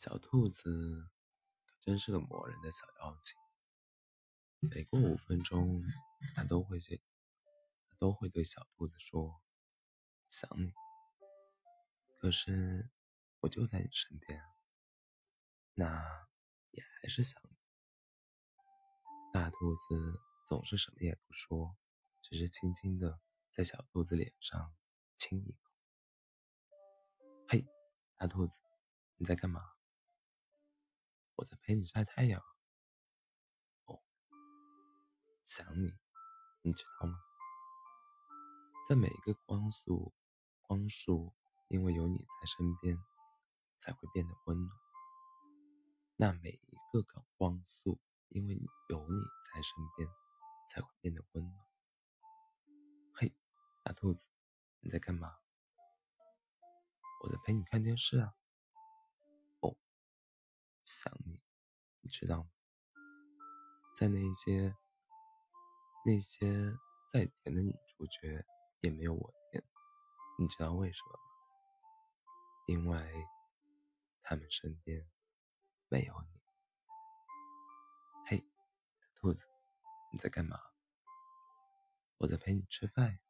小兔子可真是个磨人的小妖精。每过五分钟，它都会些都会对小兔子说：“想你。”可是我就在你身边，那也还是想你。大兔子总是什么也不说，只是轻轻的在小兔子脸上亲一口。嘿，大兔子，你在干嘛？我在陪你晒太阳。哦，想你，你知道吗？在每一个光速，光速因为有你在身边，才会变得温暖。那每一个光光速，因为有你在身边，才会变得温暖。嘿，大兔子，你在干嘛？我在陪你看电视啊。想你，你知道吗？在那些那些再甜的女主角也没有我甜，你知道为什么吗？因为他们身边没有你。嘿，兔子，你在干嘛？我在陪你吃饭。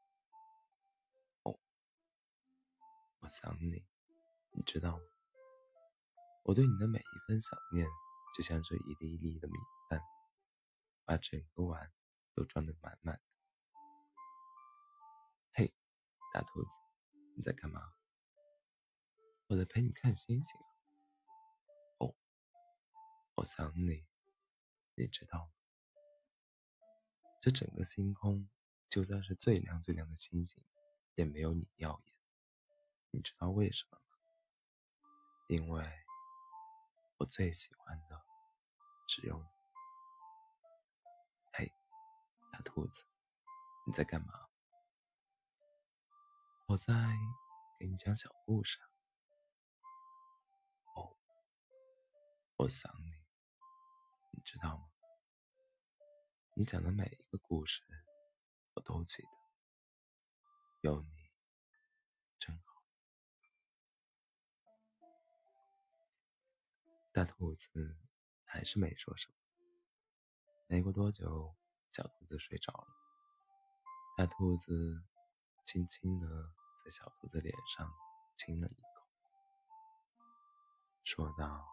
哦，我想你，你知道吗？我对你的每一份想念，就像是一粒一粒的米饭，把整个碗都装得满满的。嘿，大兔子，你在干嘛？我在陪你看星星。哦，我想你，你知道吗？这整个星空，就算是最亮最亮的星星，也没有你耀眼。你知道为什么吗？因为我最喜欢的只有你。嘿，大兔子，你在干嘛？我在给你讲小故事。哦，我想你，你知道吗？你讲的每一个故事，我都记得。有你。大兔子还是没说什么。没过多久，小兔子睡着了。大兔子轻轻的在小兔子脸上亲了一口，说道：“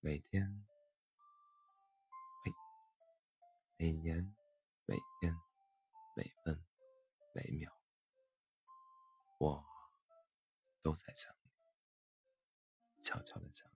每天、每每年、每天、每分、每秒，我都在想你，悄悄的想。”